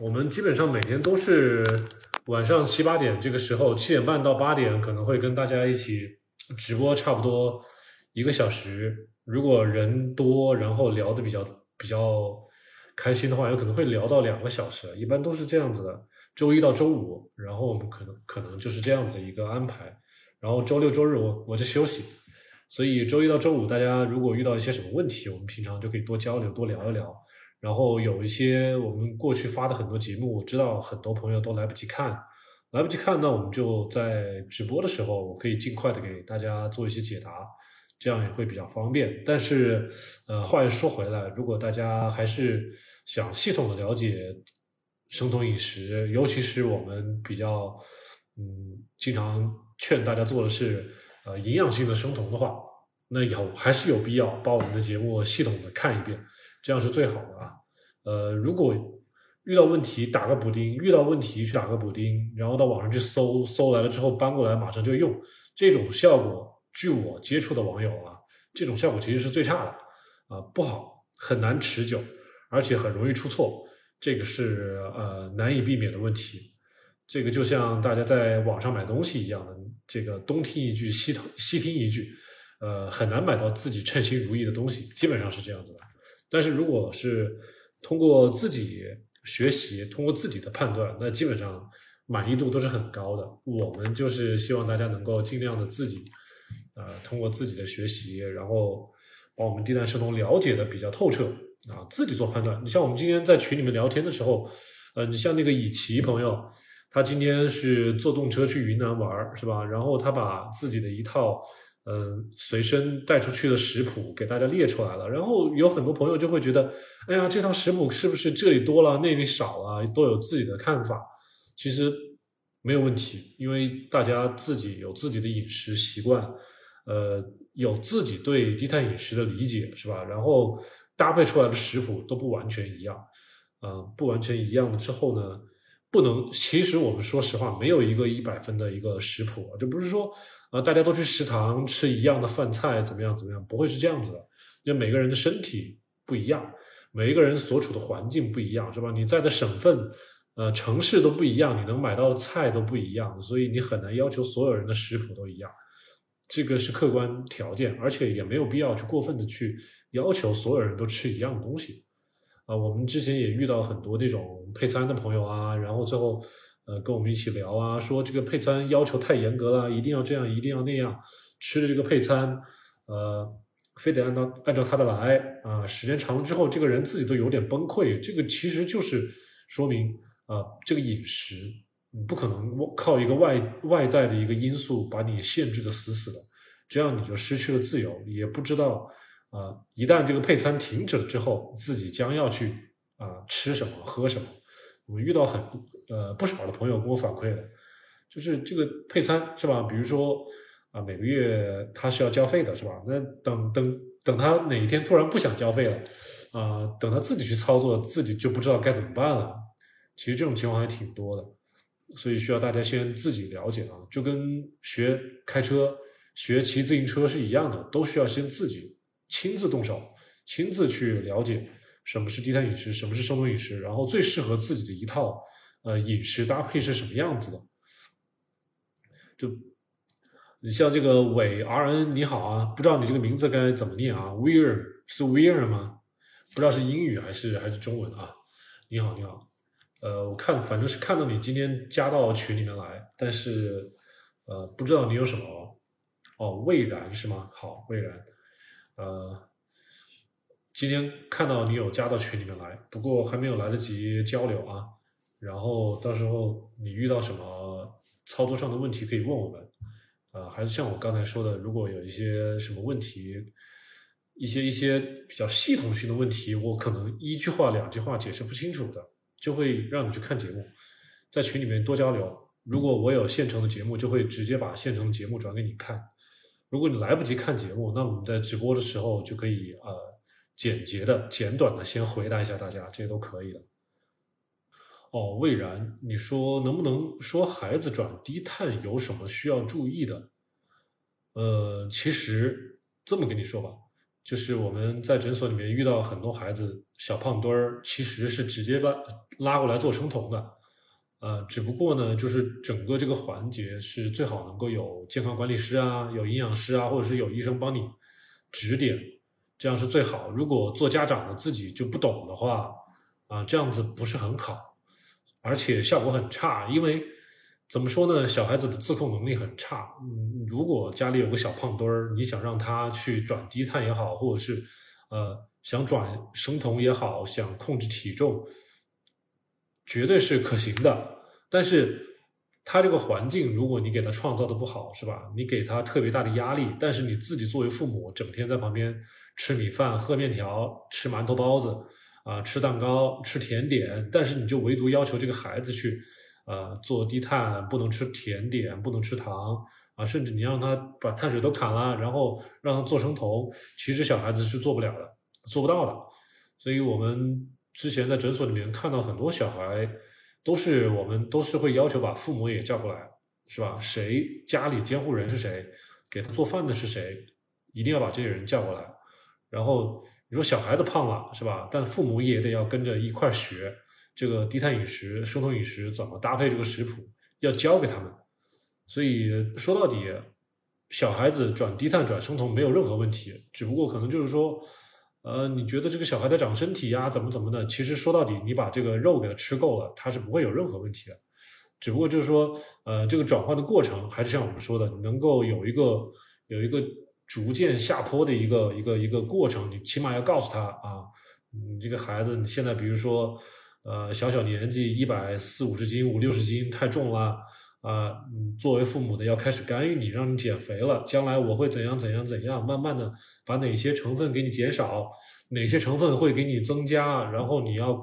我们基本上每天都是晚上七八点这个时候，七点半到八点可能会跟大家一起直播，差不多一个小时。如果人多，然后聊的比较比较开心的话，有可能会聊到两个小时。一般都是这样子的，周一到周五，然后我们可能可能就是这样子的一个安排。然后周六周日我我就休息，所以周一到周五大家如果遇到一些什么问题，我们平常就可以多交流多聊一聊。然后有一些我们过去发的很多节目，我知道很多朋友都来不及看，来不及看，那我们就在直播的时候，我可以尽快的给大家做一些解答，这样也会比较方便。但是，呃，话又说回来，如果大家还是想系统的了解生酮饮食，尤其是我们比较，嗯，经常劝大家做的是，呃，营养性的生酮的话，那有还是有必要把我们的节目系统的看一遍。这样是最好的啊，呃，如果遇到问题打个补丁，遇到问题去打个补丁，然后到网上去搜，搜来了之后搬过来马上就用，这种效果，据我接触的网友啊，这种效果其实是最差的，啊，不好，很难持久，而且很容易出错，这个是呃难以避免的问题。这个就像大家在网上买东西一样的，这个东听一句西听西听一句，呃，很难买到自己称心如意的东西，基本上是这样子的。但是如果是通过自己学习，通过自己的判断，那基本上满意度都是很高的。我们就是希望大家能够尽量的自己，呃，通过自己的学习，然后把我们低碳生酮了解的比较透彻啊，自己做判断。你像我们今天在群里面聊天的时候，呃，你像那个以奇朋友，他今天是坐动车去云南玩，是吧？然后他把自己的一套。嗯，随身带出去的食谱给大家列出来了，然后有很多朋友就会觉得，哎呀，这套食谱是不是这里多了那里少了，都有自己的看法。其实没有问题，因为大家自己有自己的饮食习惯，呃，有自己对低碳饮食的理解，是吧？然后搭配出来的食谱都不完全一样，嗯，不完全一样之后呢，不能。其实我们说实话，没有一个一百分的一个食谱，就不是说。啊，大家都去食堂吃一样的饭菜，怎么样？怎么样？不会是这样子的，因为每个人的身体不一样，每一个人所处的环境不一样，是吧？你在的省份、呃城市都不一样，你能买到的菜都不一样，所以你很难要求所有人的食谱都一样，这个是客观条件，而且也没有必要去过分的去要求所有人都吃一样的东西。啊，我们之前也遇到很多那种配餐的朋友啊，然后最后。呃，跟我们一起聊啊，说这个配餐要求太严格了，一定要这样，一定要那样，吃的这个配餐，呃，非得按照按照他的来啊，时间长了之后，这个人自己都有点崩溃。这个其实就是说明啊，这个饮食你不可能靠一个外外在的一个因素把你限制的死死的，这样你就失去了自由，也不知道啊，一旦这个配餐停止了之后，自己将要去啊吃什么喝什么。我们遇到很呃不少的朋友跟我反馈的，就是这个配餐是吧？比如说啊，每个月他是要交费的是吧？那等等等他哪一天突然不想交费了啊，等他自己去操作，自己就不知道该怎么办了。其实这种情况还挺多的，所以需要大家先自己了解啊，就跟学开车、学骑自行车是一样的，都需要先自己亲自动手，亲自去了解。什么是低碳饮食？什么是生酮饮食？然后最适合自己的一套呃饮食搭配是什么样子的？就你像这个伟 R N 你好啊，不知道你这个名字该怎么念啊？Weir 是 Weir 吗？不知道是英语还是还是中文啊？你好你好，呃，我看反正是看到你今天加到群里面来，但是呃不知道你有什么哦，魏然是吗？好，魏然，呃。今天看到你有加到群里面来，不过还没有来得及交流啊。然后到时候你遇到什么操作上的问题可以问我们，啊，还是像我刚才说的，如果有一些什么问题，一些一些比较系统性的问题，我可能一句话两句话解释不清楚的，就会让你去看节目，在群里面多交流。如果我有现成的节目，就会直接把现成的节目转给你看。如果你来不及看节目，那我们在直播的时候就可以呃。简洁的、简短的，先回答一下大家，这些都可以的。哦，魏然，你说能不能说孩子转低碳有什么需要注意的？呃，其实这么跟你说吧，就是我们在诊所里面遇到很多孩子小胖墩儿，其实是直接拉拉过来做生酮的，呃，只不过呢，就是整个这个环节是最好能够有健康管理师啊，有营养师啊，或者是有医生帮你指点，这样是最好。如果做家长的自己就不懂的话，啊，这样子不是很好，而且效果很差，因为。怎么说呢？小孩子的自控能力很差。嗯，如果家里有个小胖墩儿，你想让他去转低碳也好，或者是呃想转生酮也好，想控制体重，绝对是可行的。但是他这个环境，如果你给他创造的不好，是吧？你给他特别大的压力，但是你自己作为父母，整天在旁边吃米饭、喝面条、吃馒头、包子啊，吃蛋糕、吃甜点，但是你就唯独要求这个孩子去。呃，做低碳不能吃甜点，不能吃糖啊，甚至你让他把碳水都砍了，然后让他做生酮，其实小孩子是做不了的，做不到的。所以我们之前在诊所里面看到很多小孩，都是我们都是会要求把父母也叫过来，是吧？谁家里监护人是谁，给他做饭的是谁，一定要把这些人叫过来。然后你说小孩子胖了，是吧？但父母也得要跟着一块学。这个低碳饮食、生酮饮食怎么搭配？这个食谱要教给他们。所以说到底，小孩子转低碳、转生酮没有任何问题，只不过可能就是说，呃，你觉得这个小孩在长身体呀，怎么怎么的？其实说到底，你把这个肉给他吃够了，他是不会有任何问题的。只不过就是说，呃，这个转换的过程还是像我们说的，能够有一个有一个逐渐下坡的一个一个一个过程。你起码要告诉他啊，你这个孩子，你现在比如说。呃，小小年纪一百四五十斤、五六十斤太重了啊！作为父母的要开始干预你，让你减肥了。将来我会怎样怎样怎样，慢慢的把哪些成分给你减少，哪些成分会给你增加，然后你要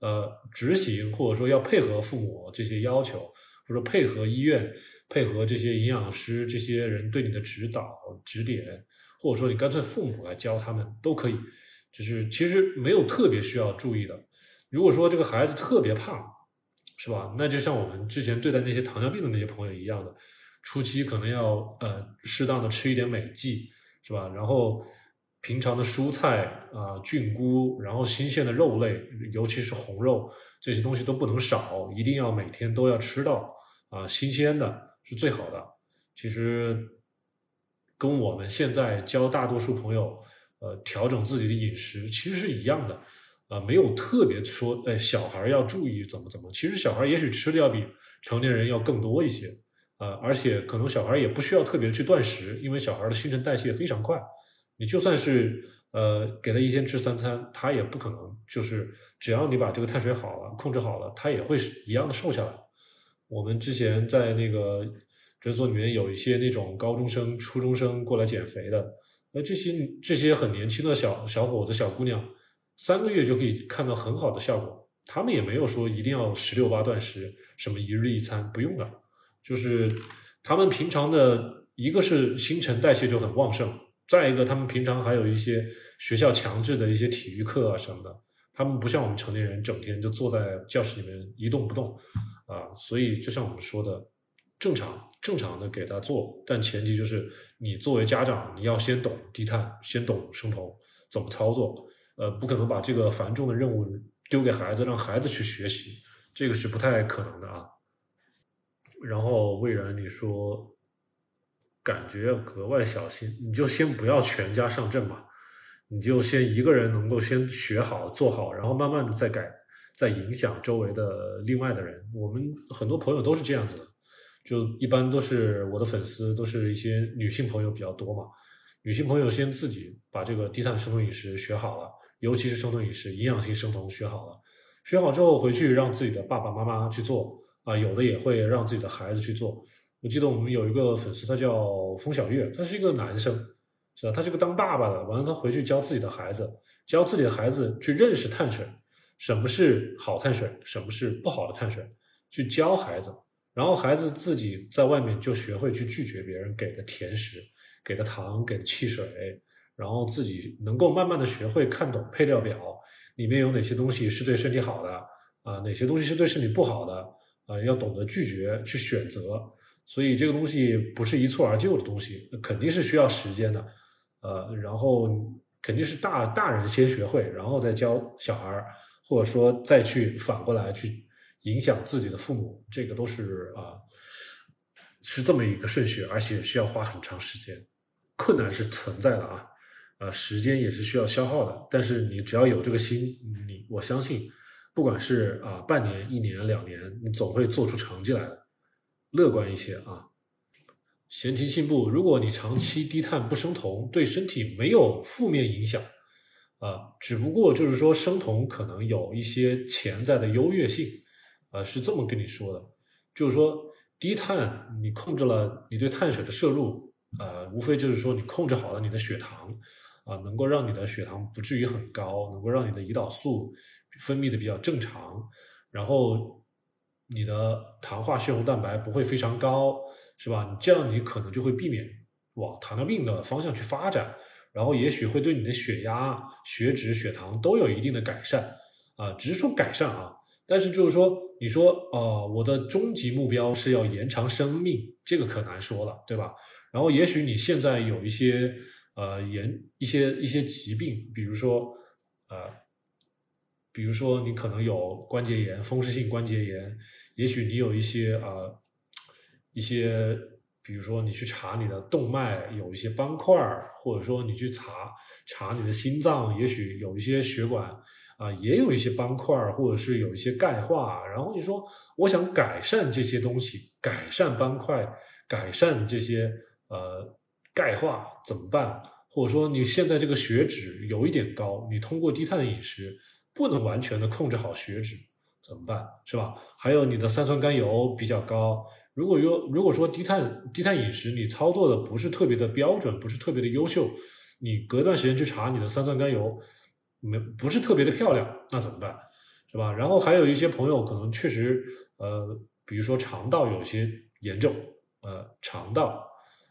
呃执行，或者说要配合父母这些要求，或者配合医院、配合这些营养师这些人对你的指导指点，或者说你干脆父母来教他们都可以。就是其实没有特别需要注意的。如果说这个孩子特别胖，是吧？那就像我们之前对待那些糖尿病的那些朋友一样的，初期可能要呃适当的吃一点美剂，是吧？然后平常的蔬菜啊、菌菇，然后新鲜的肉类，尤其是红肉这些东西都不能少，一定要每天都要吃到啊，新鲜的是最好的。其实跟我们现在教大多数朋友呃调整自己的饮食其实是一样的。啊，没有特别说，哎，小孩要注意怎么怎么。其实小孩也许吃的要比成年人要更多一些，啊，而且可能小孩也不需要特别去断食，因为小孩的新陈代谢非常快。你就算是呃给他一天吃三餐，他也不可能就是只要你把这个碳水好了，控制好了，他也会一样的瘦下来。我们之前在那个诊所里面有一些那种高中生、初中生过来减肥的，那这些这些很年轻的小小伙子、小姑娘。三个月就可以看到很好的效果，他们也没有说一定要十六八断食，什么一日一餐不用的，就是他们平常的一个是新陈代谢就很旺盛，再一个他们平常还有一些学校强制的一些体育课啊什么的，他们不像我们成年人整天就坐在教室里面一动不动啊，所以就像我们说的，正常正常的给他做，但前提就是你作为家长，你要先懂低碳，先懂生酮怎么操作。呃，不可能把这个繁重的任务丢给孩子，让孩子去学习，这个是不太可能的啊。然后魏然，你说感觉要格外小心，你就先不要全家上阵嘛，你就先一个人能够先学好做好，然后慢慢的再改，在影响周围的另外的人。我们很多朋友都是这样子的，就一般都是我的粉丝，都是一些女性朋友比较多嘛。女性朋友先自己把这个低碳生酮饮食学好了。尤其是生酮饮食、营养性生酮学好了，学好之后回去让自己的爸爸妈妈去做啊，有的也会让自己的孩子去做。我记得我们有一个粉丝，他叫风小月，他是一个男生，是吧？他是个当爸爸的，完了他回去教自己的孩子，教自己的孩子去认识碳水，什么是好碳水，什么是不好的碳水，去教孩子，然后孩子自己在外面就学会去拒绝别人给的甜食、给的糖、给的汽水。然后自己能够慢慢的学会看懂配料表，里面有哪些东西是对身体好的啊，哪些东西是对身体不好的啊，要懂得拒绝去选择。所以这个东西不是一蹴而就的东西，肯定是需要时间的。呃，然后肯定是大大人先学会，然后再教小孩儿，或者说再去反过来去影响自己的父母，这个都是啊，是这么一个顺序，而且需要花很长时间，困难是存在的啊，呃，时间也是需要消耗的，但是你只要有这个心，你我相信，不管是啊半年、一年、两年，你总会做出成绩来的，乐观一些啊。闲庭信步，如果你长期低碳不生酮，对身体没有负面影响，啊，只不过就是说生酮可能有一些潜在的优越性，啊，是这么跟你说的，就是说低碳你控制了你对碳水的摄入，啊，无非就是说你控制好了你的血糖，啊，能够让你的血糖不至于很高，能够让你的胰岛素分泌的比较正常，然后你的糖化血红蛋白不会非常高。是吧？你这样你可能就会避免往糖尿病的方向去发展，然后也许会对你的血压、血脂、血糖都有一定的改善啊，只是说改善啊。但是就是说，你说呃，我的终极目标是要延长生命，这个可难说了，对吧？然后也许你现在有一些呃炎一些一些疾病，比如说呃，比如说你可能有关节炎、风湿性关节炎，也许你有一些呃。一些，比如说你去查你的动脉有一些斑块，或者说你去查查你的心脏，也许有一些血管啊也有一些斑块，或者是有一些钙化。然后你说我想改善这些东西，改善斑块，改善这些呃钙化怎么办？或者说你现在这个血脂有一点高，你通过低碳的饮食不能完全的控制好血脂怎么办？是吧？还有你的三酸甘油比较高。如果说如果说低碳低碳饮食你操作的不是特别的标准，不是特别的优秀，你隔段时间去查你的三酸甘油没不是特别的漂亮，那怎么办？是吧？然后还有一些朋友可能确实呃，比如说肠道有些炎症，呃，肠道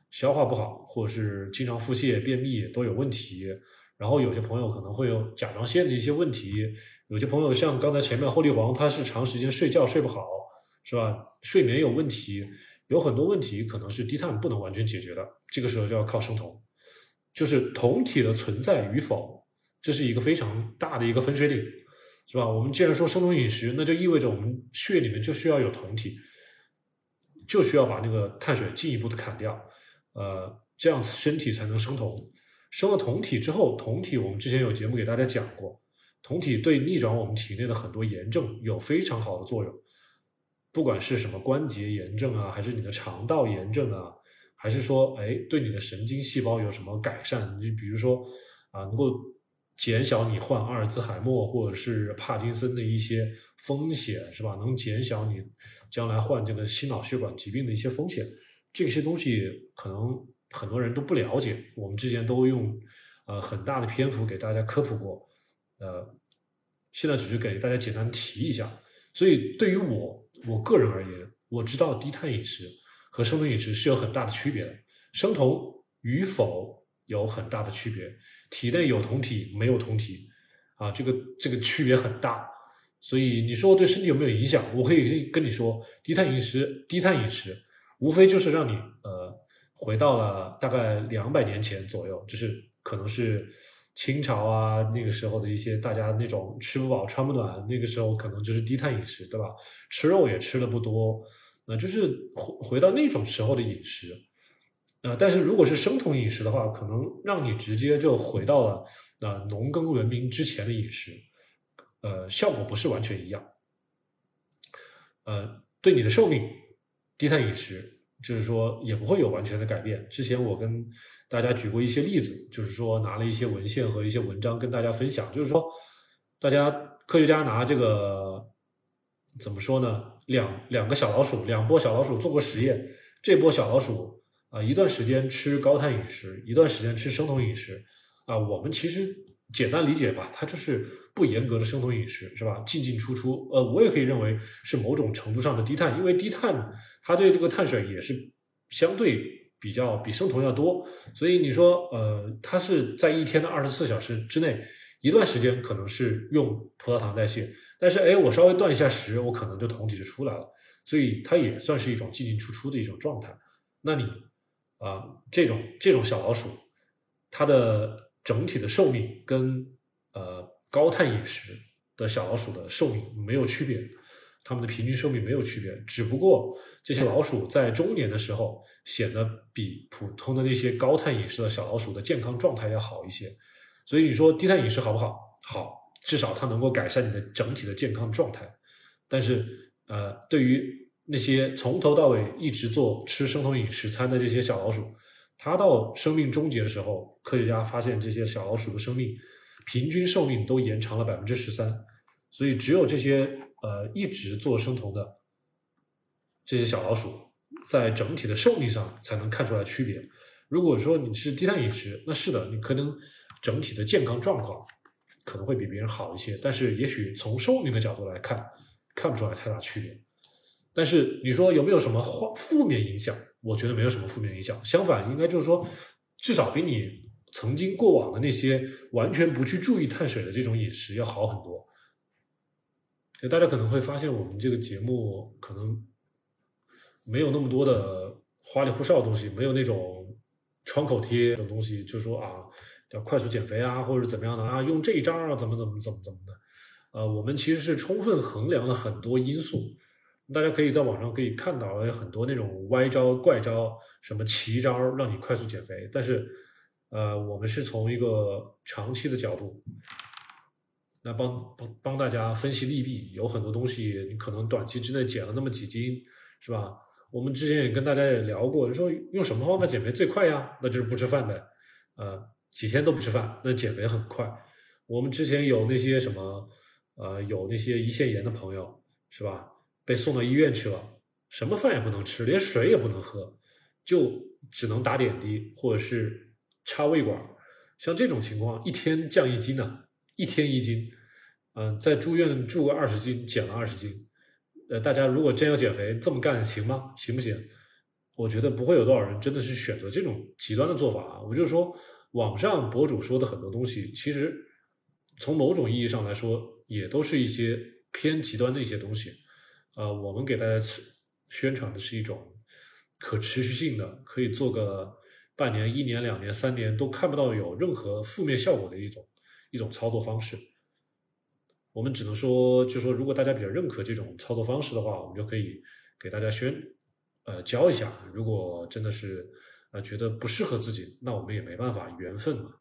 消化不好，或者是经常腹泻、便秘都有问题。然后有些朋友可能会有甲状腺的一些问题，有些朋友像刚才前面后地黄，他是长时间睡觉睡不好。是吧？睡眠有问题，有很多问题可能是低碳不能完全解决的。这个时候就要靠生酮，就是酮体的存在与否，这是一个非常大的一个分水岭，是吧？我们既然说生酮饮食，那就意味着我们血里面就需要有酮体，就需要把那个碳水进一步的砍掉，呃，这样子身体才能生酮。生了酮体之后，酮体我们之前有节目给大家讲过，酮体对逆转我们体内的很多炎症有非常好的作用。不管是什么关节炎症啊，还是你的肠道炎症啊，还是说，哎，对你的神经细胞有什么改善？你比如说，啊，能够减小你患阿尔兹海默或者是帕金森的一些风险，是吧？能减小你将来患这个心脑血管疾病的一些风险。这些东西可能很多人都不了解，我们之前都用呃很大的篇幅给大家科普过，呃，现在只是给大家简单提一下。所以对于我。我个人而言，我知道低碳饮食和生酮饮食是有很大的区别的。生酮与否有很大的区别，体内有酮体没有酮体啊，这个这个区别很大。所以你说对身体有没有影响？我可以跟你说，低碳饮食，低碳饮食无非就是让你呃回到了大概两百年前左右，就是可能是。清朝啊，那个时候的一些大家那种吃不饱穿不暖，那个时候可能就是低碳饮食，对吧？吃肉也吃的不多，那就是回回到那种时候的饮食。呃，但是如果是生酮饮食的话，可能让你直接就回到了呃农耕文明之前的饮食，呃，效果不是完全一样。呃，对你的寿命，低碳饮食就是说也不会有完全的改变。之前我跟大家举过一些例子，就是说拿了一些文献和一些文章跟大家分享，就是说，大家科学家拿这个怎么说呢？两两个小老鼠，两波小老鼠做过实验，这波小老鼠啊，一段时间吃高碳饮食，一段时间吃生酮饮食啊。我们其实简单理解吧，它就是不严格的生酮饮食，是吧？进进出出，呃，我也可以认为是某种程度上的低碳，因为低碳它对这个碳水也是相对。比较比生酮要多，所以你说，呃，它是在一天的二十四小时之内，一段时间可能是用葡萄糖代谢，但是哎，我稍微断一下食，我可能就酮体就出来了，所以它也算是一种进进出出的一种状态。那你啊，这种这种小老鼠，它的整体的寿命跟呃高碳饮食的小老鼠的寿命没有区别，它们的平均寿命没有区别，只不过这些老鼠在中年的时候显得比普通的那些高碳饮食的小老鼠的健康状态要好一些。所以你说低碳饮食好不好？好，至少它能够改善你的整体的健康状态。但是呃，对于那些从头到尾一直做吃生酮饮食餐的这些小老鼠。它到生命终结的时候，科学家发现这些小老鼠的生命平均寿命都延长了百分之十三，所以只有这些呃一直做生酮的这些小老鼠，在整体的寿命上才能看出来区别。如果说你是低碳饮食，那是的，你可能整体的健康状况可能会比别人好一些，但是也许从寿命的角度来看，看不出来太大区别。但是你说有没有什么负负面影响？我觉得没有什么负面影响，相反，应该就是说，至少比你曾经过往的那些完全不去注意碳水的这种饮食要好很多。大家可能会发现，我们这个节目可能没有那么多的花里胡哨的东西，没有那种创口贴这种东西，就说啊要快速减肥啊，或者怎么样的啊，用这一招啊，怎么怎么怎么怎么的。呃，我们其实是充分衡量了很多因素。大家可以在网上可以看到有很多那种歪招、怪招，什么奇招让你快速减肥。但是，呃，我们是从一个长期的角度，来帮帮帮大家分析利弊。有很多东西你可能短期之内减了那么几斤，是吧？我们之前也跟大家也聊过，说用什么方法减肥最快呀？那就是不吃饭的，呃，几天都不吃饭，那减肥很快。我们之前有那些什么，呃，有那些胰腺炎的朋友，是吧？被送到医院去了，什么饭也不能吃，连水也不能喝，就只能打点滴或者是插胃管。像这种情况，一天降一斤呢，一天一斤，嗯，在住院住个二十斤，减了二十斤。呃，大家如果真要减肥，这么干行吗？行不行？我觉得不会有多少人真的是选择这种极端的做法啊。我就说，网上博主说的很多东西，其实从某种意义上来说，也都是一些偏极端的一些东西。呃，我们给大家宣传的是一种可持续性的，可以做个半年、一年、两年、三年都看不到有任何负面效果的一种一种操作方式。我们只能说，就说如果大家比较认可这种操作方式的话，我们就可以给大家宣呃教一下。如果真的是呃觉得不适合自己，那我们也没办法，缘分嘛。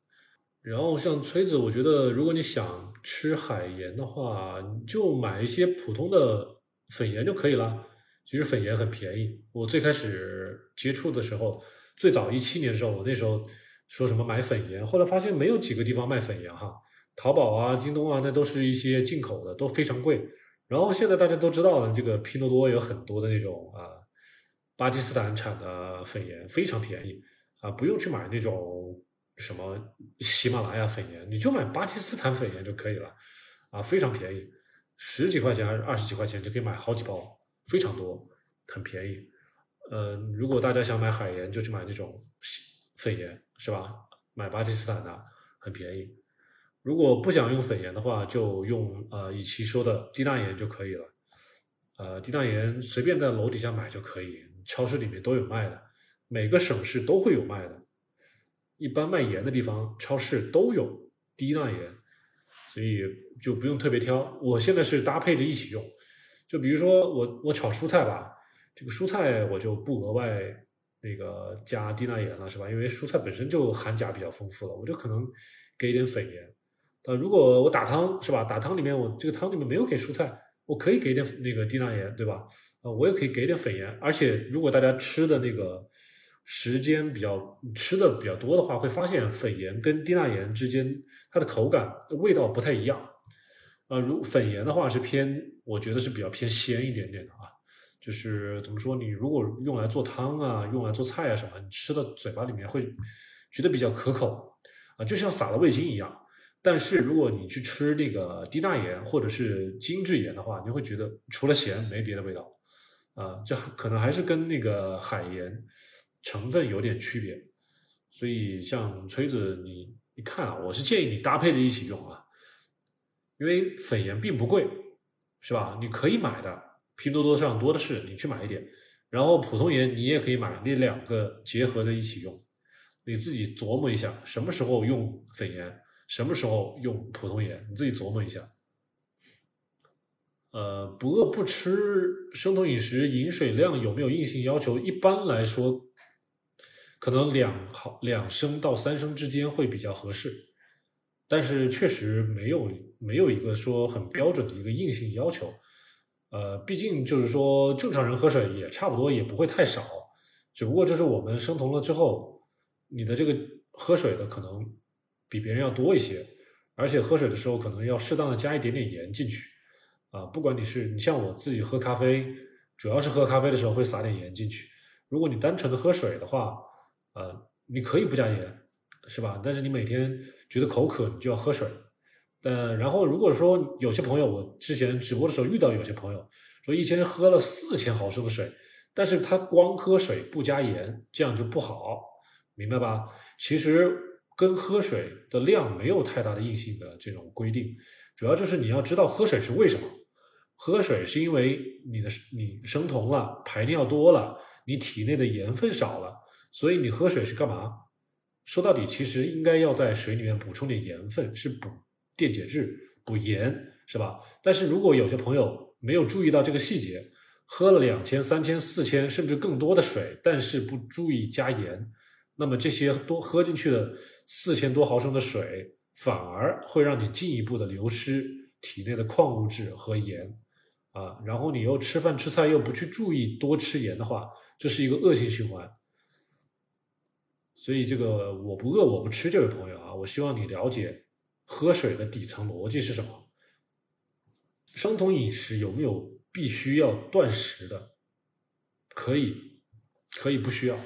然后像锤子，我觉得如果你想吃海盐的话，就买一些普通的。粉盐就可以了，其实粉盐很便宜。我最开始接触的时候，最早一七年的时候，我那时候说什么买粉盐，后来发现没有几个地方卖粉盐哈，淘宝啊、京东啊，那都是一些进口的，都非常贵。然后现在大家都知道了，这个拼多多有很多的那种啊，巴基斯坦产的粉盐非常便宜啊，不用去买那种什么喜马拉雅粉盐，你就买巴基斯坦粉盐就可以了啊，非常便宜。十几块钱还是二十几块钱就可以买好几包，非常多，很便宜。呃，如果大家想买海盐，就去买那种粉盐，是吧？买巴基斯坦的，很便宜。如果不想用粉盐的话，就用呃以奇说的低钠盐就可以了。呃，低钠盐随便在楼底下买就可以，超市里面都有卖的，每个省市都会有卖的。一般卖盐的地方，超市都有低钠盐。所以就不用特别挑，我现在是搭配着一起用。就比如说我我炒蔬菜吧，这个蔬菜我就不额外那个加低钠盐了，是吧？因为蔬菜本身就含钾比较丰富了，我就可能给一点粉盐。呃，如果我打汤是吧？打汤里面我这个汤里面没有给蔬菜，我可以给点那个低钠盐，对吧？呃，我也可以给点粉盐。而且如果大家吃的那个。时间比较吃的比较多的话，会发现粉盐跟低钠盐之间它的口感味道不太一样。呃，如粉盐的话是偏，我觉得是比较偏鲜一点点的啊。就是怎么说，你如果用来做汤啊，用来做菜啊什么，你吃到嘴巴里面会觉得比较可口啊，就像撒了味精一样。但是如果你去吃那个低钠盐或者是精制盐的话，你会觉得除了咸没别的味道啊，这可能还是跟那个海盐。成分有点区别，所以像锤子，你你看啊，我是建议你搭配着一起用啊，因为粉盐并不贵，是吧？你可以买的，拼多多上多的是，你去买一点。然后普通盐你也可以买，那两个结合在一起用。你自己琢磨一下，什么时候用粉盐，什么时候用普通盐，你自己琢磨一下。呃，不饿不吃，生酮饮食饮水量有没有硬性要求？一般来说，可能两毫两升到三升之间会比较合适，但是确实没有没有一个说很标准的一个硬性要求。呃，毕竟就是说正常人喝水也差不多，也不会太少，只不过就是我们生酮了之后，你的这个喝水的可能比别人要多一些，而且喝水的时候可能要适当的加一点点盐进去。啊，不管你是你像我自己喝咖啡，主要是喝咖啡的时候会撒点盐进去。如果你单纯的喝水的话，呃，你可以不加盐，是吧？但是你每天觉得口渴，你就要喝水。但然后如果说有些朋友，我之前直播的时候遇到有些朋友说，一天喝了四千毫升的水，但是他光喝水不加盐，这样就不好，明白吧？其实跟喝水的量没有太大的硬性的这种规定，主要就是你要知道喝水是为什么。喝水是因为你的你生酮了，排尿多了，你体内的盐分少了，所以你喝水是干嘛？说到底，其实应该要在水里面补充点盐分，是补电解质、补盐，是吧？但是如果有些朋友没有注意到这个细节，喝了两千、三千、四千甚至更多的水，但是不注意加盐，那么这些多喝进去的四千多毫升的水，反而会让你进一步的流失体内的矿物质和盐。啊，然后你又吃饭吃菜又不去注意多吃盐的话，这是一个恶性循环。所以这个我不饿我不吃这位朋友啊，我希望你了解喝水的底层逻辑是什么。生酮饮食有没有必须要断食的？可以，可以不需要，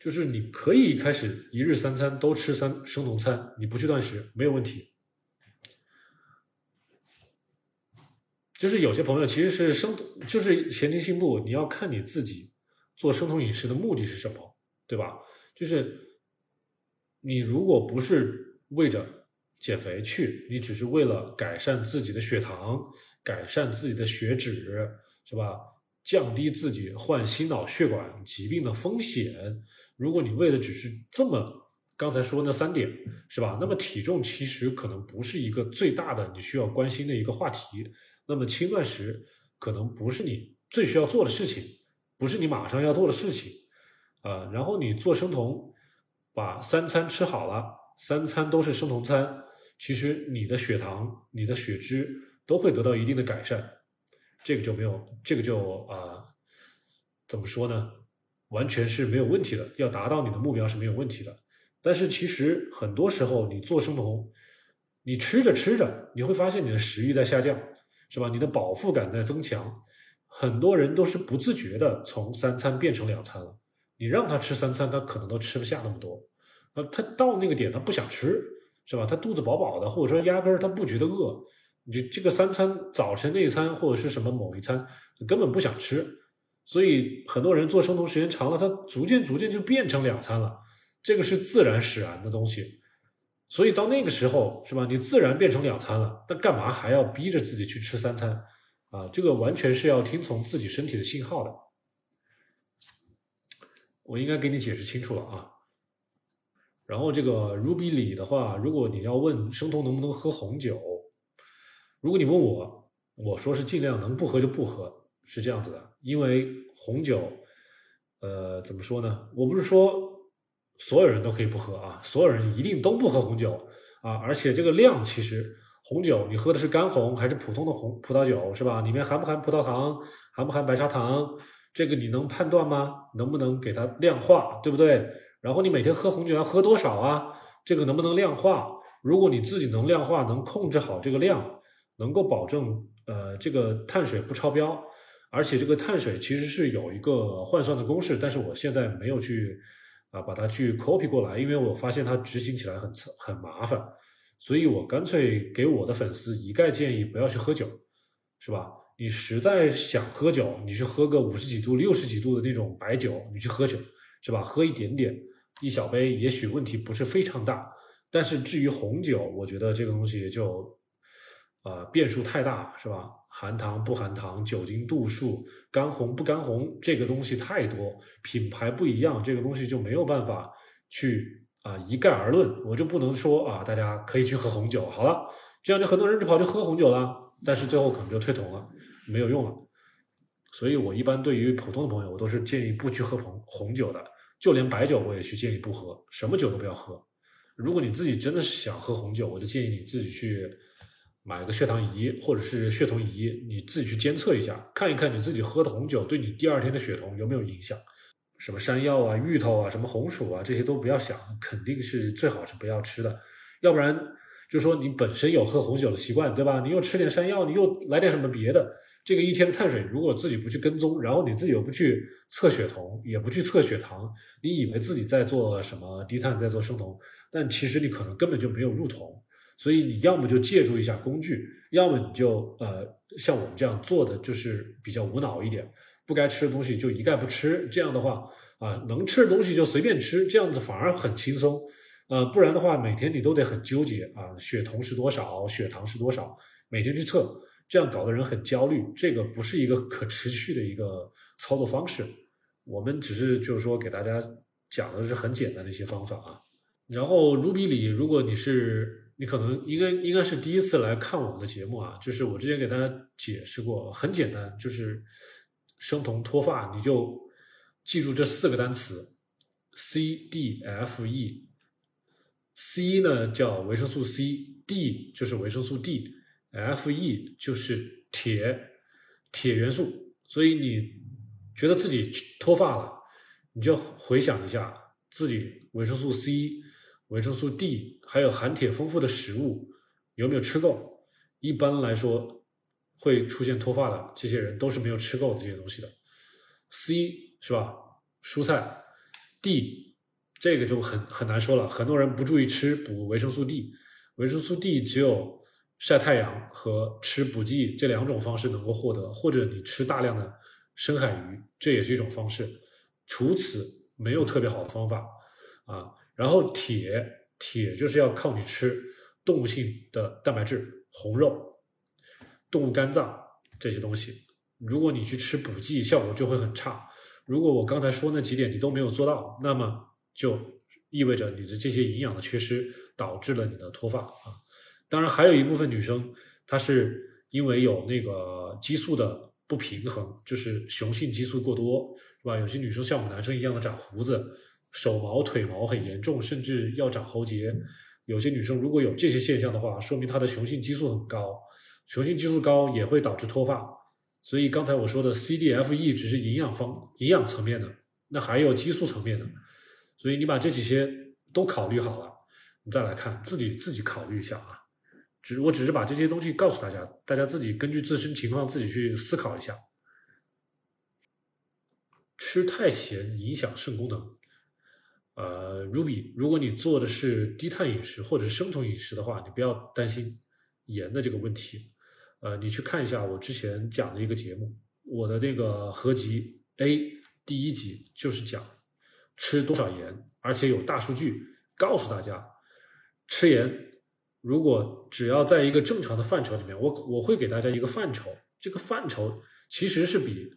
就是你可以开始一日三餐都吃三生酮餐，你不去断食没有问题。就是有些朋友其实是生，就是前庭性不，你要看你自己做生酮饮食的目的是什么，对吧？就是你如果不是为着减肥去，你只是为了改善自己的血糖、改善自己的血脂，是吧？降低自己患心脑血管疾病的风险。如果你为了只是这么刚才说那三点，是吧？那么体重其实可能不是一个最大的你需要关心的一个话题。那么轻断食可能不是你最需要做的事情，不是你马上要做的事情，啊，然后你做生酮，把三餐吃好了，三餐都是生酮餐，其实你的血糖、你的血脂都会得到一定的改善，这个就没有，这个就啊，怎么说呢？完全是没有问题的，要达到你的目标是没有问题的。但是其实很多时候你做生酮，你吃着吃着，你会发现你的食欲在下降。是吧？你的饱腹感在增强，很多人都是不自觉的从三餐变成两餐了。你让他吃三餐，他可能都吃不下那么多。那他到那个点，他不想吃，是吧？他肚子饱饱的，或者说压根儿他不觉得饿。你这个三餐，早晨那一餐或者是什么某一餐，根本不想吃。所以很多人做生酮时间长了，他逐渐逐渐就变成两餐了。这个是自然使然的东西。所以到那个时候，是吧？你自然变成两餐了，那干嘛还要逼着自己去吃三餐啊？这个完全是要听从自己身体的信号的。我应该给你解释清楚了啊。然后这个 Ruby 里的话，如果你要问生酮能不能喝红酒，如果你问我，我说是尽量能不喝就不喝，是这样子的。因为红酒，呃，怎么说呢？我不是说。所有人都可以不喝啊，所有人一定都不喝红酒啊，而且这个量其实红酒你喝的是干红还是普通的红葡萄酒是吧？里面含不含葡萄糖，含不含白砂糖，这个你能判断吗？能不能给它量化，对不对？然后你每天喝红酒要喝多少啊？这个能不能量化？如果你自己能量化，能控制好这个量，能够保证呃这个碳水不超标，而且这个碳水其实是有一个换算的公式，但是我现在没有去。啊，把它去 copy 过来，因为我发现它执行起来很很麻烦，所以我干脆给我的粉丝一概建议不要去喝酒，是吧？你实在想喝酒，你去喝个五十几度、六十几度的那种白酒，你去喝酒，是吧？喝一点点，一小杯，也许问题不是非常大。但是至于红酒，我觉得这个东西就啊变数太大，是吧？含糖不含糖，酒精度数，干红不干红，这个东西太多，品牌不一样，这个东西就没有办法去啊一概而论。我就不能说啊，大家可以去喝红酒，好了，这样就很多人就跑去喝红酒了，但是最后可能就退桶了，没有用了。所以我一般对于普通的朋友，我都是建议不去喝红红酒的，就连白酒我也去建议不喝，什么酒都不要喝。如果你自己真的是想喝红酒，我就建议你自己去买个血糖仪或者是血酮仪，你自己去监测一下，看一看你自己喝的红酒对你第二天的血酮有没有影响。什么山药啊、芋头啊、什么红薯啊，这些都不要想，肯定是最好是不要吃的，要不然就说你本身有喝红酒的习惯，对吧？你又吃点山药，你又来点什么别的。这个一天的碳水，如果自己不去跟踪，然后你自己又不去测血酮，也不去测血糖，你以为自己在做什么低碳，在做生酮，但其实你可能根本就没有入酮。所以你要么就借助一下工具，要么你就呃像我们这样做的就是比较无脑一点，不该吃的东西就一概不吃。这样的话啊，能吃的东西就随便吃，这样子反而很轻松。呃，不然的话，每天你都得很纠结啊，血酮是多少，血糖是多少，每天去测。这样搞得人很焦虑，这个不是一个可持续的一个操作方式。我们只是就是说给大家讲的是很简单的一些方法啊。然后 Ruby 里，如果你是你可能应该应该是第一次来看我们的节目啊，就是我之前给大家解释过，很简单，就是生酮脱发，你就记住这四个单词：C D F E。C 呢叫维生素 C，D 就是维生素 D。Fe 就是铁，铁元素，所以你觉得自己脱发了，你就回想一下自己维生素 C、维生素 D 还有含铁丰富的食物有没有吃够？一般来说，会出现脱发的这些人都是没有吃够的这些东西的。C 是吧？蔬菜，D 这个就很很难说了，很多人不注意吃补维生素 D，维生素 D 只有。晒太阳和吃补剂这两种方式能够获得，或者你吃大量的深海鱼，这也是一种方式。除此没有特别好的方法啊。然后铁，铁就是要靠你吃动物性的蛋白质、红肉、动物肝脏这些东西。如果你去吃补剂，效果就会很差。如果我刚才说那几点你都没有做到，那么就意味着你的这些营养的缺失导致了你的脱发啊。当然，还有一部分女生，她是因为有那个激素的不平衡，就是雄性激素过多，是吧？有些女生像我们男生一样的长胡子，手毛、腿毛很严重，甚至要长喉结。有些女生如果有这些现象的话，说明她的雄性激素很高，雄性激素高也会导致脱发。所以刚才我说的 C、D、F、E 只是营养方、营养层面的，那还有激素层面的。所以你把这几些都考虑好了，你再来看自己，自己考虑一下啊。只我只是把这些东西告诉大家，大家自己根据自身情况自己去思考一下。吃太咸影响肾功能。呃，Ruby，如果你做的是低碳饮食或者是生酮饮食的话，你不要担心盐的这个问题。呃，你去看一下我之前讲的一个节目，我的那个合集 A 第一集就是讲吃多少盐，而且有大数据告诉大家吃盐。如果只要在一个正常的范畴里面，我我会给大家一个范畴，这个范畴其实是比，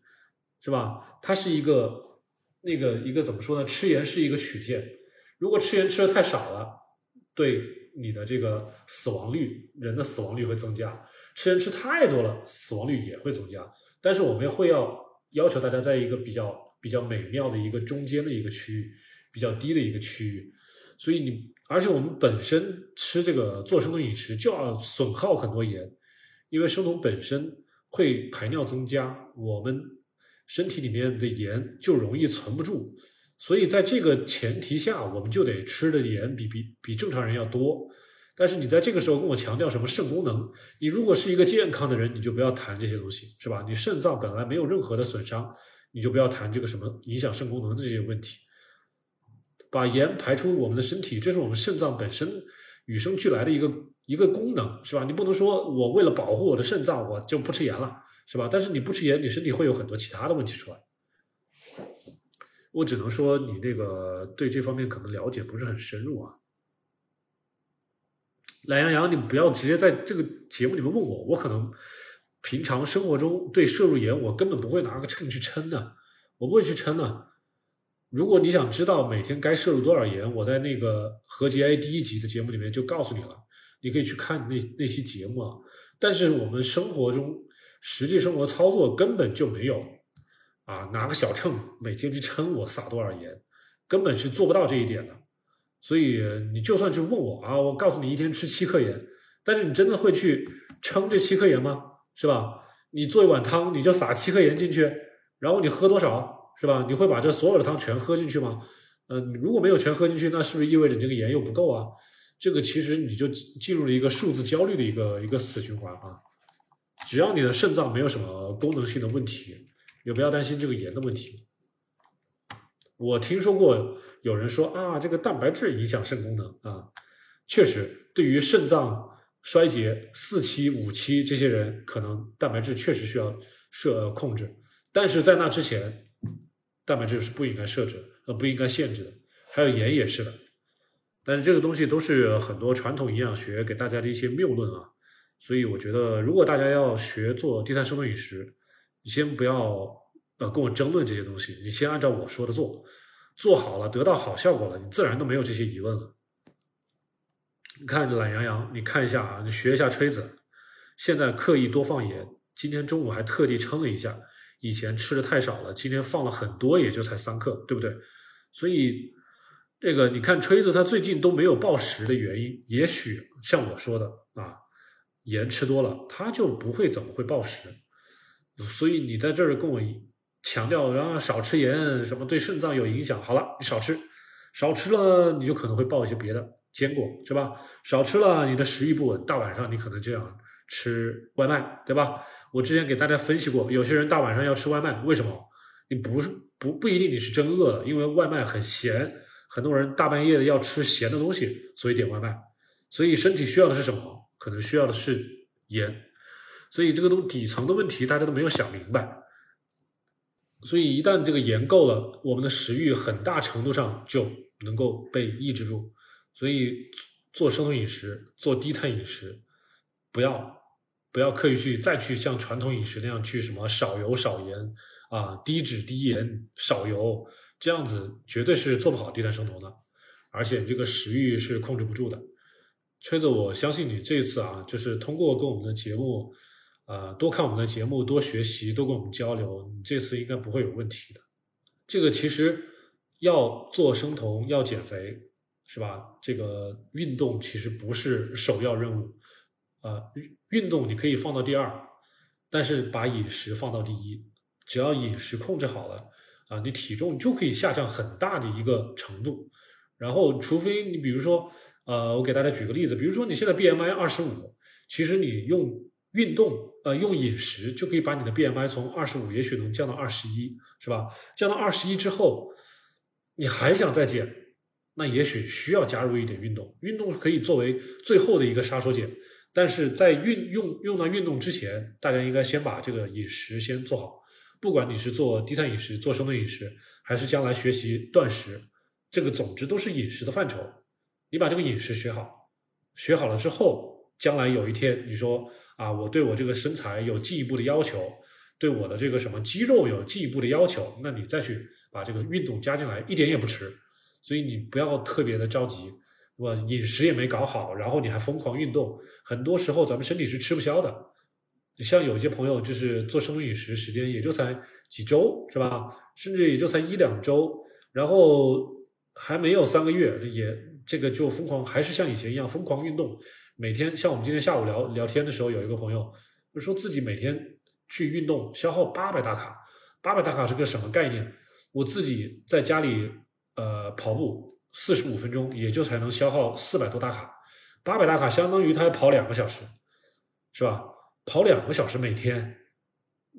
是吧？它是一个那个一个怎么说呢？吃盐是一个曲线，如果吃盐吃的太少了，对你的这个死亡率，人的死亡率会增加；吃盐吃太多了，死亡率也会增加。但是我们会要要求大家在一个比较比较美妙的一个中间的一个区域，比较低的一个区域，所以你。而且我们本身吃这个做生酮饮食就要损耗很多盐，因为生酮本身会排尿增加，我们身体里面的盐就容易存不住，所以在这个前提下，我们就得吃的盐比比比正常人要多。但是你在这个时候跟我强调什么肾功能，你如果是一个健康的人，你就不要谈这些东西，是吧？你肾脏本来没有任何的损伤，你就不要谈这个什么影响肾功能的这些问题。把盐排出我们的身体，这是我们肾脏本身与生俱来的一个一个功能，是吧？你不能说我为了保护我的肾脏，我就不吃盐了，是吧？但是你不吃盐，你身体会有很多其他的问题出来。我只能说你那个对这方面可能了解不是很深入啊。懒羊羊，你不要直接在这个节目里面问我，我可能平常生活中对摄入盐，我根本不会拿个秤去称的，我不会去称的。如果你想知道每天该摄入多少盐，我在那个合集 A 第一集的节目里面就告诉你了，你可以去看那那期节目啊。但是我们生活中实际生活操作根本就没有啊，拿个小秤每天去称我撒多少盐，根本是做不到这一点的。所以你就算去问我啊，我告诉你一天吃七克盐，但是你真的会去称这七克盐吗？是吧？你做一碗汤，你就撒七克盐进去，然后你喝多少，是吧？你会把这所有的汤全喝进去吗？嗯，如果没有全喝进去，那是不是意味着你这个盐又不够啊？这个其实你就进入了一个数字焦虑的一个一个死循环啊。只要你的肾脏没有什么功能性的问题，也不要担心这个盐的问题。我听说过有人说啊，这个蛋白质影响肾功能啊，确实，对于肾脏衰竭四期、五期这些人，可能蛋白质确实需要设控制，但是在那之前，蛋白质是不应该设置呃不应该限制的，还有盐也是的，但是这个东西都是很多传统营养学给大家的一些谬论啊，所以我觉得如果大家要学做低碳生酮饮食，你先不要。呃，跟我争论这些东西，你先按照我说的做，做好了，得到好效果了，你自然都没有这些疑问了。你看懒羊羊，你看一下啊，你学一下吹子，现在刻意多放盐，今天中午还特地称了一下，以前吃的太少了，今天放了很多，也就才三克，对不对？所以这个你看锤子他最近都没有暴食的原因，也许像我说的啊，盐吃多了，他就不会怎么会暴食。所以你在这儿跟我。强调，然后少吃盐，什么对肾脏有影响。好了，你少吃，少吃了，你就可能会报一些别的坚果，是吧？少吃了，你的食欲不稳，大晚上你可能就想吃外卖，对吧？我之前给大家分析过，有些人大晚上要吃外卖，为什么？你不是不不一定你是真饿了，因为外卖很咸，很多人大半夜的要吃咸的东西，所以点外卖。所以身体需要的是什么？可能需要的是盐。所以这个东底层的问题，大家都没有想明白。所以，一旦这个盐够了，我们的食欲很大程度上就能够被抑制住。所以，做生酮饮食、做低碳饮食，不要不要刻意去再去像传统饮食那样去什么少油少盐啊、低脂低盐少油，这样子绝对是做不好低碳生酮的，而且你这个食欲是控制不住的。崔子，我相信你这次啊，就是通过跟我们的节目。啊，多看我们的节目，多学习，多跟我们交流，你这次应该不会有问题的。这个其实要做生酮，要减肥，是吧？这个运动其实不是首要任务。啊，运动你可以放到第二，但是把饮食放到第一。只要饮食控制好了，啊，你体重就可以下降很大的一个程度。然后，除非你比如说，呃，我给大家举个例子，比如说你现在 BMI 二十五，其实你用。运动，呃，用饮食就可以把你的 BMI 从二十五，也许能降到二十一，是吧？降到二十一之后，你还想再减，那也许需要加入一点运动。运动可以作为最后的一个杀手锏，但是在运用用到运动之前，大家应该先把这个饮食先做好。不管你是做低碳饮食、做生酮饮食，还是将来学习断食，这个总之都是饮食的范畴。你把这个饮食学好，学好了之后，将来有一天你说。啊，我对我这个身材有进一步的要求，对我的这个什么肌肉有进一步的要求，那你再去把这个运动加进来，一点也不迟。所以你不要特别的着急，我饮食也没搞好，然后你还疯狂运动，很多时候咱们身体是吃不消的。像有些朋友就是做生酮饮食，时间也就才几周，是吧？甚至也就才一两周，然后还没有三个月，也这个就疯狂，还是像以前一样疯狂运动。每天像我们今天下午聊聊天的时候，有一个朋友说自己每天去运动消耗八百大卡，八百大卡是个什么概念？我自己在家里呃跑步四十五分钟，也就才能消耗四百多大卡，八百大卡相当于他要跑两个小时，是吧？跑两个小时每天，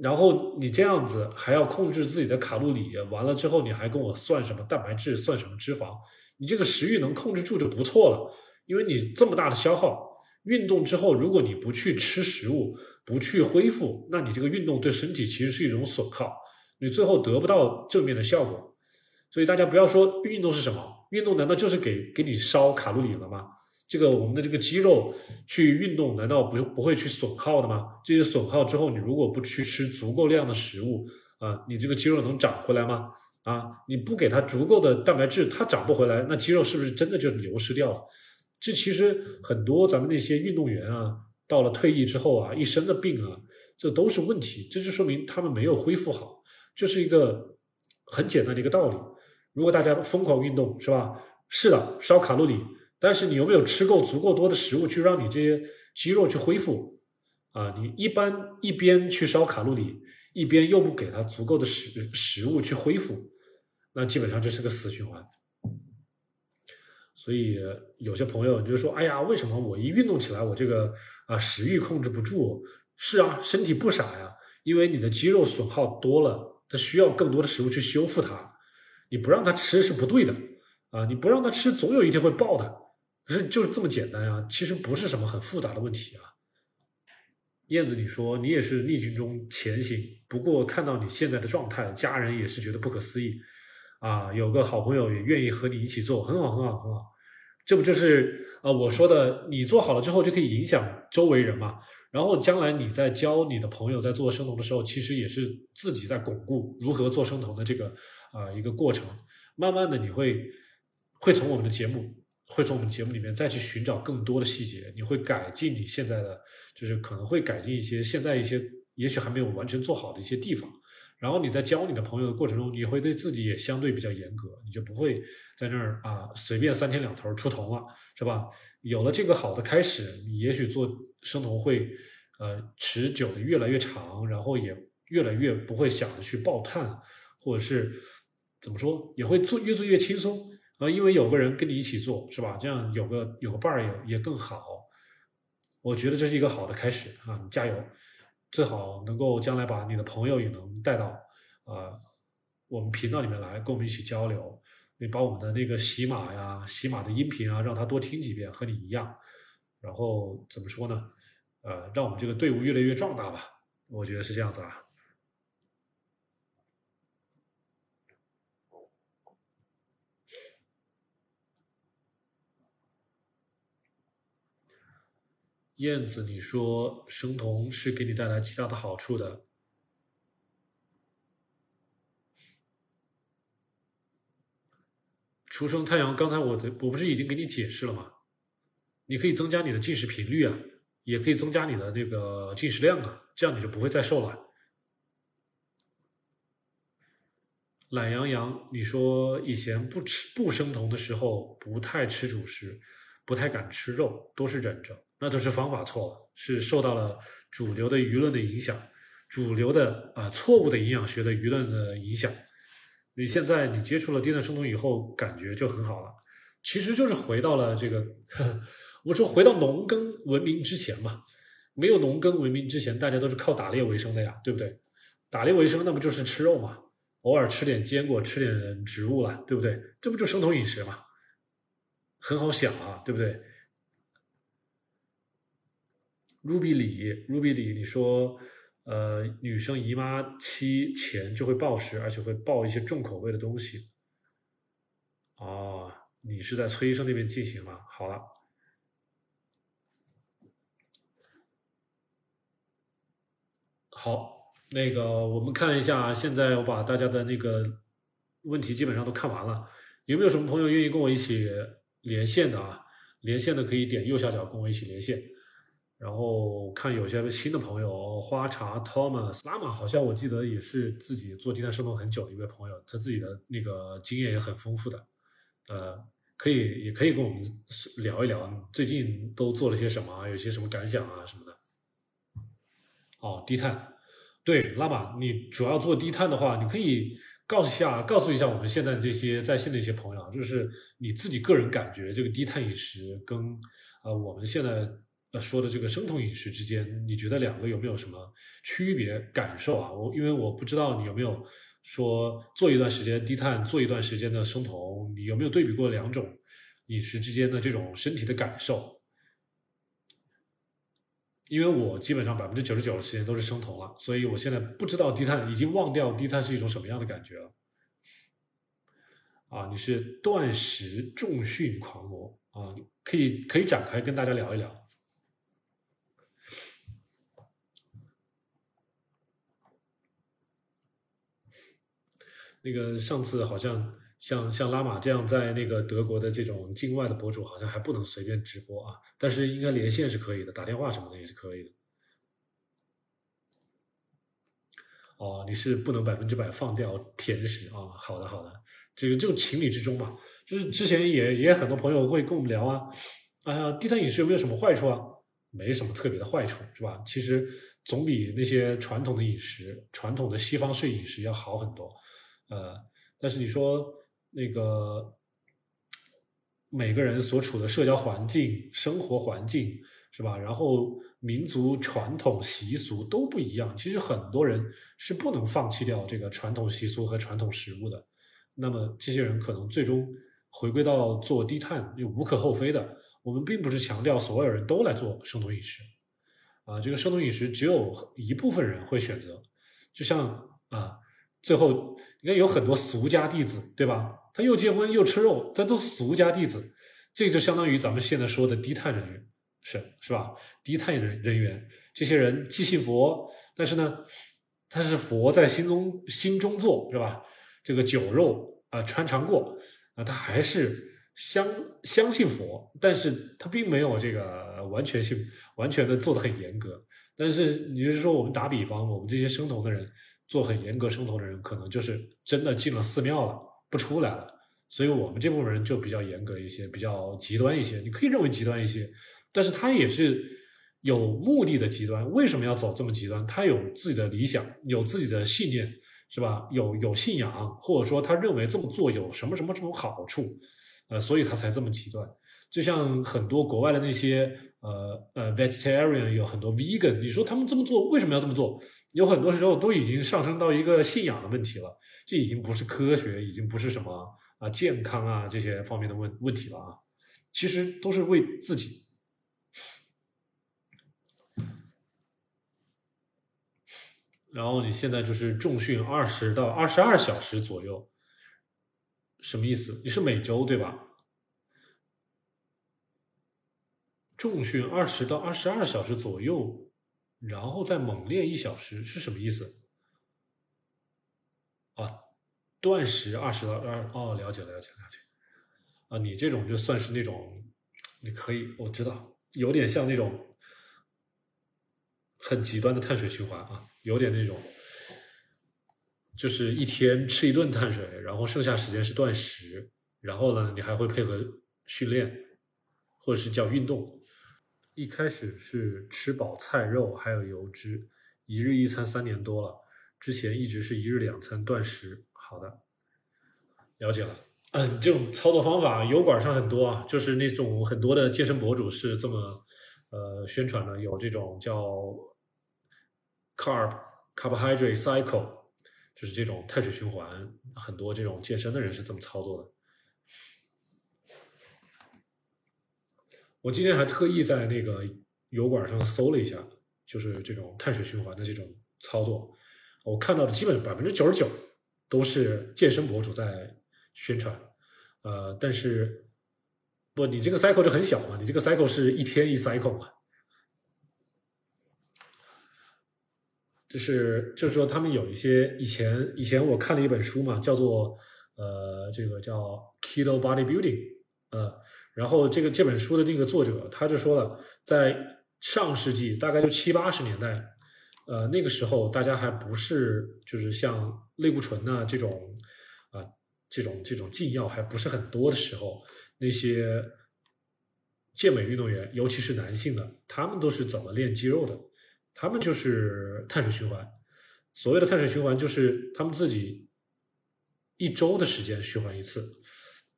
然后你这样子还要控制自己的卡路里，完了之后你还跟我算什么蛋白质，算什么脂肪？你这个食欲能控制住就不错了，因为你这么大的消耗。运动之后，如果你不去吃食物，不去恢复，那你这个运动对身体其实是一种损耗，你最后得不到正面的效果。所以大家不要说运动是什么，运动难道就是给给你烧卡路里了吗？这个我们的这个肌肉去运动，难道不不会去损耗的吗？这些损耗之后，你如果不去吃足够量的食物啊，你这个肌肉能长回来吗？啊，你不给它足够的蛋白质，它长不回来，那肌肉是不是真的就流失掉了？这其实很多咱们那些运动员啊，到了退役之后啊，一身的病啊，这都是问题，这就说明他们没有恢复好，这是一个很简单的一个道理。如果大家疯狂运动，是吧？是的，烧卡路里。但是你有没有吃够足够多的食物去让你这些肌肉去恢复啊？你一般一边去烧卡路里，一边又不给它足够的食食物去恢复，那基本上这是个死循环。所以有些朋友就说：“哎呀，为什么我一运动起来，我这个啊食欲控制不住？”是啊，身体不傻呀，因为你的肌肉损耗多了，它需要更多的食物去修复它。你不让它吃是不对的啊！你不让它吃，总有一天会爆的。是就是这么简单啊，其实不是什么很复杂的问题啊。燕子，你说你也是逆境中前行，不过看到你现在的状态，家人也是觉得不可思议啊。有个好朋友也愿意和你一起做，很好，很好，很好。这不就是啊我说的，你做好了之后就可以影响周围人嘛。然后将来你在教你的朋友在做生酮的时候，其实也是自己在巩固如何做生酮的这个啊一个过程。慢慢的，你会会从我们的节目。会从我们节目里面再去寻找更多的细节，你会改进你现在的，就是可能会改进一些现在一些也许还没有完全做好的一些地方。然后你在教你的朋友的过程中，你会对自己也相对比较严格，你就不会在那儿啊随便三天两头出头了，是吧？有了这个好的开始，你也许做生酮会呃持久的越来越长，然后也越来越不会想着去爆碳，或者是怎么说，也会做越做越轻松。啊，因为有个人跟你一起做，是吧？这样有个有个伴儿也也更好。我觉得这是一个好的开始啊！你加油，最好能够将来把你的朋友也能带到啊我们频道里面来，跟我们一起交流。你把我们的那个喜马呀、喜马的音频啊，让他多听几遍，和你一样。然后怎么说呢？呃，让我们这个队伍越来越壮大吧。我觉得是这样子啊。燕子，你说生酮是给你带来极大的好处的。初升太阳，刚才我的我不是已经给你解释了吗？你可以增加你的进食频率啊，也可以增加你的那个进食量啊，这样你就不会再瘦了。懒羊羊，你说以前不吃不生酮的时候，不太吃主食，不太敢吃肉，都是忍着。那都是方法错了，是受到了主流的舆论的影响，主流的啊错误的营养学的舆论的影响。你现在你接触了低碳生酮以后，感觉就很好了。其实就是回到了这个，我说回到农耕文明之前嘛。没有农耕文明之前，大家都是靠打猎为生的呀，对不对？打猎为生，那不就是吃肉嘛？偶尔吃点坚果，吃点植物了，对不对？这不就生酮饮食嘛？很好想啊，对不对？Ruby 里，Ruby 里，你说，呃，女生姨妈期前就会暴食，而且会暴一些重口味的东西。哦，你是在崔医生那边进行吗？好了，好，那个我们看一下，现在我把大家的那个问题基本上都看完了，有没有什么朋友愿意跟我一起连线的啊？连线的可以点右下角跟我一起连线。然后看有些新的朋友，花茶 Thomas 拉玛，好像我记得也是自己做低碳生酮很久的一位朋友，他自己的那个经验也很丰富的，呃，可以也可以跟我们聊一聊最近都做了些什么，有些什么感想啊什么的。哦，低碳，对，拉玛，你主要做低碳的话，你可以告诉一下告诉一下我们现在这些在线的一些朋友啊，就是你自己个人感觉这个低碳饮食跟呃我们现在。呃，说的这个生酮饮食之间，你觉得两个有没有什么区别感受啊？我因为我不知道你有没有说做一段时间低碳，做一段时间的生酮，你有没有对比过两种饮食之间的这种身体的感受？因为我基本上百分之九十九的时间都是生酮了，所以我现在不知道低碳，已经忘掉低碳是一种什么样的感觉了。啊，你是断食重训狂魔啊，可以可以展开跟大家聊一聊。那个上次好像像像拉玛这样在那个德国的这种境外的博主，好像还不能随便直播啊，但是应该连线是可以的，打电话什么的也是可以的。哦，你是不能百分之百放掉甜食啊？好的好的，这个就情理之中嘛。就是之前也也很多朋友会跟我们聊啊，哎呀，低碳饮食有没有什么坏处啊？没什么特别的坏处，是吧？其实总比那些传统的饮食、传统的西方式饮食要好很多。呃，但是你说那个每个人所处的社交环境、生活环境是吧？然后民族传统习俗都不一样，其实很多人是不能放弃掉这个传统习俗和传统食物的。那么这些人可能最终回归到做低碳，又无可厚非的。我们并不是强调所有人都来做生酮饮食，啊，这个生酮饮食只有一部分人会选择，就像啊。最后，你看有很多俗家弟子，对吧？他又结婚又吃肉，他都俗家弟子，这就相当于咱们现在说的低碳人员，是是吧？低碳人人员，这些人既信佛，但是呢，他是佛在心中心中坐，是吧？这个酒肉啊穿肠过啊，他还是相相信佛，但是他并没有这个完全性完全的做的很严格。但是你就是说，我们打比方，我们这些生酮的人。做很严格生酮的人，可能就是真的进了寺庙了，不出来了。所以我们这部分人就比较严格一些，比较极端一些。你可以认为极端一些，但是他也是有目的的极端。为什么要走这么极端？他有自己的理想，有自己的信念，是吧？有有信仰，或者说他认为这么做有什么什么什么好处，呃，所以他才这么极端。就像很多国外的那些。呃呃，vegetarian 有很多 vegan，你说他们这么做为什么要这么做？有很多时候都已经上升到一个信仰的问题了，这已经不是科学，已经不是什么啊健康啊这些方面的问问题了啊，其实都是为自己。然后你现在就是重训二十到二十二小时左右，什么意思？你是每周对吧？重训二十到二十二小时左右，然后再猛练一小时是什么意思？啊，断食二十到二哦，了解了解了解。啊，你这种就算是那种，你可以我知道，有点像那种很极端的碳水循环啊，有点那种，就是一天吃一顿碳水，然后剩下时间是断食，然后呢，你还会配合训练，或者是叫运动。一开始是吃饱菜肉还有油脂，一日一餐三年多了，之前一直是一日两餐断食。好的，了解了。嗯，这种操作方法油管上很多啊，就是那种很多的健身博主是这么呃宣传的，有这种叫 carb carbohydrate cycle，就是这种碳水循环，很多这种健身的人是这么操作的。我今天还特意在那个油管上搜了一下，就是这种碳水循环的这种操作，我看到的基本百分之九十九都是健身博主在宣传，呃，但是不，你这个 cycle 就很小嘛，你这个 cycle 是一天一 cycle 嘛，就是就是说他们有一些以前以前我看了一本书嘛，叫做呃这个叫 Keto Bodybuilding，呃。然后这个这本书的那个作者他就说了，在上世纪大概就七八十年代，呃，那个时候大家还不是就是像类固醇呐这种啊这种这种禁药还不是很多的时候，那些健美运动员，尤其是男性的，他们都是怎么练肌肉的？他们就是碳水循环。所谓的碳水循环，就是他们自己一周的时间循环一次，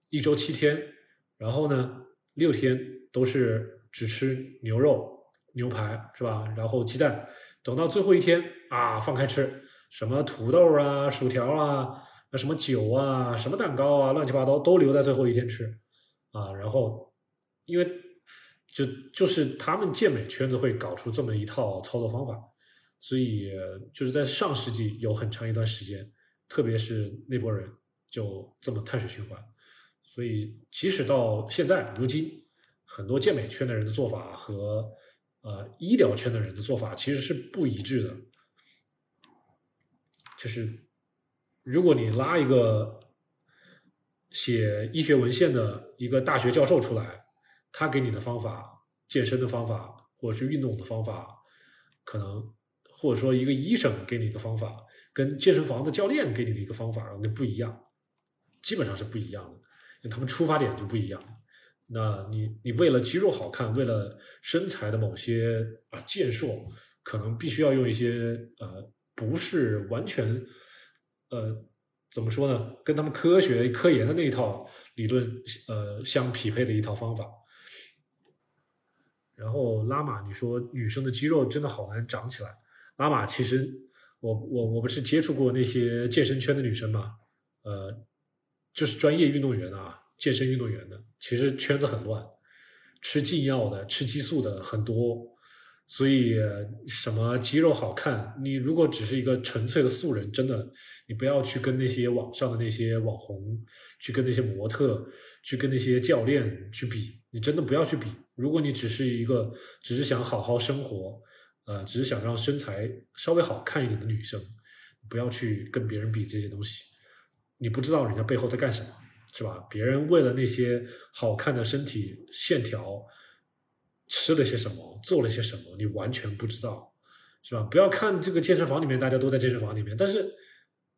一周七天。然后呢，六天都是只吃牛肉、牛排，是吧？然后鸡蛋，等到最后一天啊，放开吃，什么土豆啊、薯条啊、什么酒啊、什么蛋糕啊，乱七八糟都留在最后一天吃，啊，然后因为就就是他们健美圈子会搞出这么一套操作方法，所以就是在上世纪有很长一段时间，特别是那波人就这么碳水循环。所以，即使到现在如今，很多健美圈的人的做法和呃医疗圈的人的做法其实是不一致的。就是如果你拉一个写医学文献的一个大学教授出来，他给你的方法、健身的方法或者是运动的方法，可能或者说一个医生给你一个方法，跟健身房的教练给你的一个方法那不一样，基本上是不一样的。他们出发点就不一样，那你你为了肌肉好看，为了身材的某些啊健硕，可能必须要用一些呃不是完全呃怎么说呢，跟他们科学科研的那一套理论呃相匹配的一套方法。然后拉玛，你说女生的肌肉真的好难长起来。拉玛，其实我我我不是接触过那些健身圈的女生嘛，呃。就是专业运动员啊，健身运动员的，其实圈子很乱，吃禁药的、吃激素的很多，所以什么肌肉好看，你如果只是一个纯粹的素人，真的，你不要去跟那些网上的那些网红，去跟那些模特，去跟那些教练去比，你真的不要去比。如果你只是一个，只是想好好生活，呃，只是想让身材稍微好看一点的女生，不要去跟别人比这些东西。你不知道人家背后在干什么，是吧？别人为了那些好看的身体线条，吃了些什么，做了些什么，你完全不知道，是吧？不要看这个健身房里面大家都在健身房里面，但是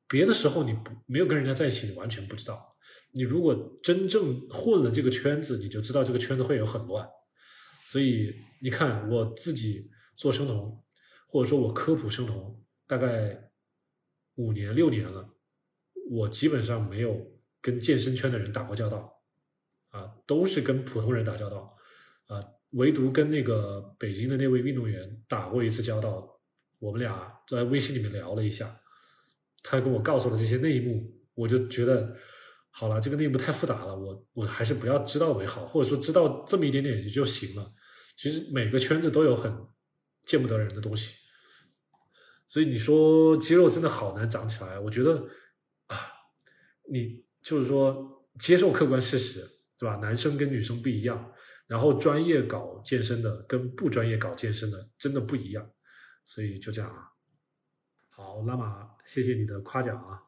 别的时候你不没有跟人家在一起，你完全不知道。你如果真正混了这个圈子，你就知道这个圈子会有很乱。所以你看，我自己做生酮，或者说我科普生酮，大概五年六年了。我基本上没有跟健身圈的人打过交道，啊，都是跟普通人打交道，啊，唯独跟那个北京的那位运动员打过一次交道。我们俩在微信里面聊了一下，他跟我告诉了这些内幕，我就觉得好了，这个内幕太复杂了，我我还是不要知道为好，或者说知道这么一点点也就行了。其实每个圈子都有很见不得人的东西，所以你说肌肉真的好难长起来，我觉得。你就是说接受客观事实，对吧？男生跟女生不一样，然后专业搞健身的跟不专业搞健身的真的不一样，所以就这样啊。好，拉玛，谢谢你的夸奖啊。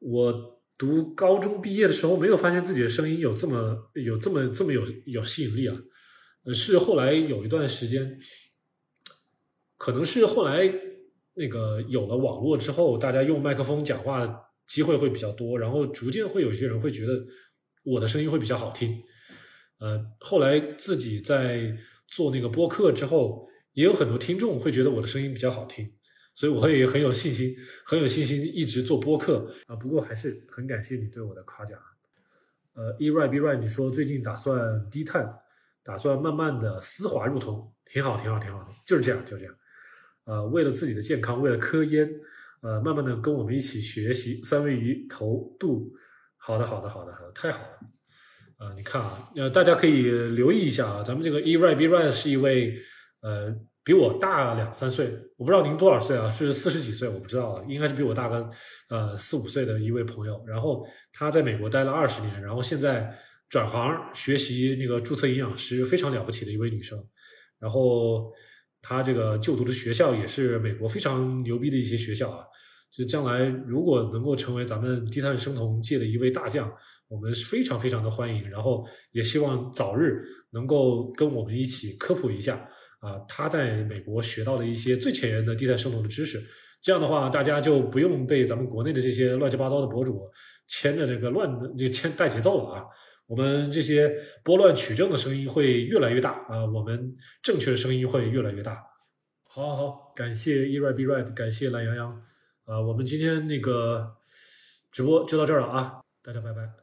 我读高中毕业的时候，没有发现自己的声音有这么有这么这么有有吸引力啊。是后来有一段时间，可能是后来那个有了网络之后，大家用麦克风讲话。机会会比较多，然后逐渐会有一些人会觉得我的声音会比较好听，呃，后来自己在做那个播客之后，也有很多听众会觉得我的声音比较好听，所以我会很有信心，很有信心一直做播客啊。不过还是很感谢你对我的夸奖。呃，E right B right，你说最近打算低碳，打算慢慢的丝滑入酮，挺好，挺好，挺好的，就是这样，就是这样。呃，为了自己的健康，为了科研。呃，慢慢的跟我们一起学习三位鱼头肚，好的，好的，好的，好的，太好了。呃，你看啊，呃，大家可以留意一下啊，咱们这个 ERI，BRI 是一位呃比我大两三岁，我不知道您多少岁啊，是四十几岁，我不知道，应该是比我大个呃四五岁的一位朋友。然后他在美国待了二十年，然后现在转行学习那个注册营养师，非常了不起的一位女生。然后。他这个就读的学校也是美国非常牛逼的一些学校啊，就将来如果能够成为咱们低碳生酮界的一位大将，我们是非常非常的欢迎。然后也希望早日能够跟我们一起科普一下啊，他在美国学到的一些最前沿的低碳生酮的知识。这样的话，大家就不用被咱们国内的这些乱七八糟的博主牵着这个乱就牵带节奏了啊。我们这些拨乱取正的声音会越来越大啊，我们正确的声音会越来越大。好，好，好，感谢 E right B right，感谢懒羊羊啊，我们今天那个直播就到这儿了啊，大家拜拜。